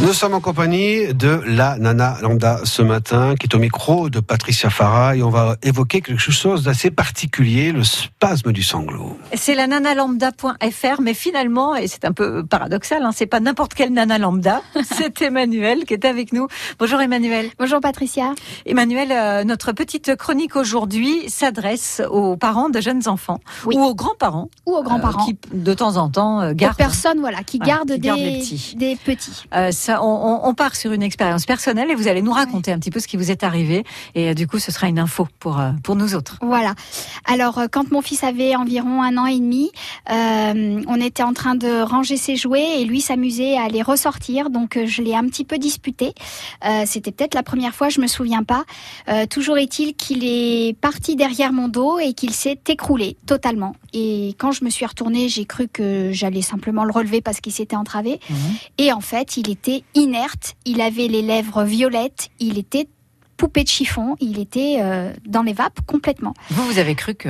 Nous sommes en compagnie de la Nana Lambda ce matin, qui est au micro de Patricia Farah, et on va évoquer quelque chose d'assez particulier, le spasme du sanglot. C'est la nanalambda.fr, mais finalement, et c'est un peu paradoxal, hein, c'est pas n'importe quelle nana lambda, c'est Emmanuel qui est avec nous. Bonjour Emmanuel. Bonjour Patricia. Emmanuel, euh, notre petite chronique aujourd'hui s'adresse aux parents de jeunes enfants Oui. ou aux grands-parents Ou aux grands-parents. euh, qui de temps en temps euh, Aux gardent. personnes voilà, qui Voilà, gardent qui des, gardent petits. des petits. Euh, ça, on, on- on part sur une expérience personnelle et vous allez nous raconter un petit peu ce qui vous est arrivé et euh, du coup ce sera une info pour euh, pour nous autres. Voilà. Alors, euh, quand mon fils avait environ un an et demi, euh, on était en train de ranger ses jouets et lui s'amusait à les ressortir. Donc, je l'ai un petit peu disputé. Euh, C'était peut-être la première fois, je me souviens pas. Euh, toujours est-il qu'il est parti derrière mon dos et qu'il s'est écroulé totalement. Et quand je me suis retournée, j'ai cru que j'allais simplement le relever parce qu'il s'était entravé. Et en fait, il était inerte, il avait les lèvres violettes, il était poupée de chiffon, il était euh, dans les vapes complètement. Vous vous avez cru que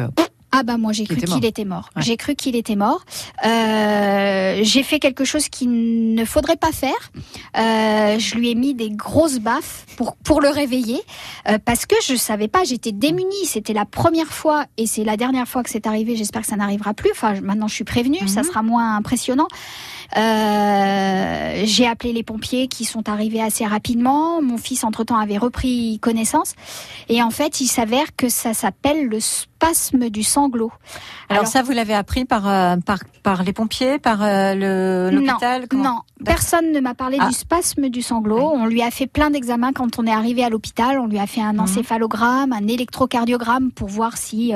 Ah bah moi j'ai cru qu'il était mort. Ouais. J'ai cru qu'il était mort. Euh, j'ai fait quelque chose qu'il ne faudrait pas faire. Euh, je lui ai mis des grosses baffes pour pour le réveiller euh, parce que je savais pas. J'étais démunie. C'était la première fois et c'est la dernière fois que c'est arrivé. J'espère que ça n'arrivera plus. Enfin maintenant je suis prévenue. Ça Mhm. sera moins impressionnant. Euh, j'ai appelé les pompiers qui sont arrivés assez rapidement. Mon fils, entre-temps, avait repris connaissance. Et en fait, il s'avère que ça s'appelle le spasme du sanglot. alors, Alors- ça vous l'avez appris par euh, par par les pompiers, par euh, le l'hôpital Non, personne ne m'a parlé Ah. du spasme du sanglot. On lui a fait plein d'examens quand on est arrivé à l'hôpital. On lui a fait un Mhm. encéphalogramme, un électrocardiogramme pour voir si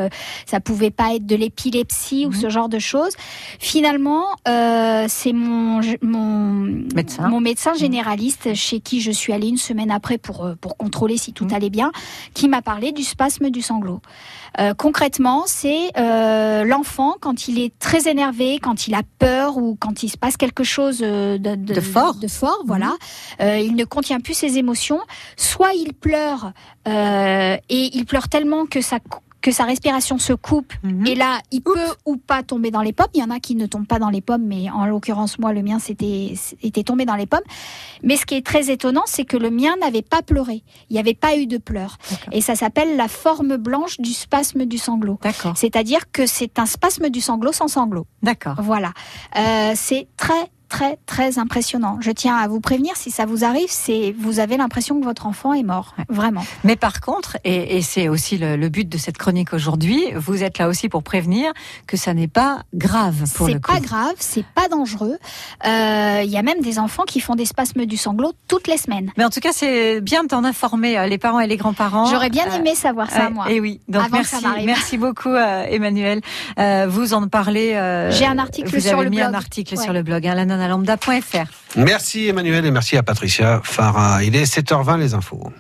ça pouvait pas être de l'épilepsie ou Mhm. ce genre de choses. Finalement, c'est mon mon Médecin. mon médecin généraliste chez qui je suis allée une semaine après pour euh, pour contrôler si tout Mhm. allait bien, qui m'a parlé du spasme du sanglot. Euh, concrètement, c'est euh, l'enfant quand il est très énervé, quand il a peur ou quand il se passe quelque chose de, De fort. de fort, voilà. Euh, il ne contient plus ses émotions. Soit il pleure et il pleure tellement que sa que sa respiration se coupe Mhm. et là, il peut ou pas tomber dans les pommes. Il y en a qui ne tombent pas dans les pommes, mais en l'occurrence, moi, le mien, c'était était tombé dans les pommes. Mais ce qui est très étonnant, c'est que le mien n'avait pas pleuré. Il n'y avait pas eu de pleurs. Et ça s'appelle la forme blanche du spasme du sanglot. D'accord, C'est-à-dire que c'est un spasme du sanglot sans sanglot. d'accord. Voilà. Euh, c'est très très très impressionnant. Je tiens à vous prévenir si ça vous arrive, c'est vous avez l'impression que votre enfant est mort, Ouais. vraiment. Mais par contre, et, et c'est aussi le, le but de cette chronique aujourd'hui, vous êtes là aussi pour prévenir que ça n'est pas grave pour le C'est coup. pas grave, c'est pas dangereux. Euh, Il y a même des enfants qui font des spasmes du sanglot toutes les semaines. Mais en tout cas, c'est bien d'en informer euh, les parents et les grands-parents. J'aurais bien Euh, aimé savoir ça, euh, moi. Et oui, donc avant que ça merci, merci beaucoup euh, Emmanuel. Euh, vous en parlez. euh, J'ai un article vous sur avez le mis un blog. article Ouais. sur le blog, hein, Merci Emmanuel et merci à Patricia Farah. Il est 7h20 les infos.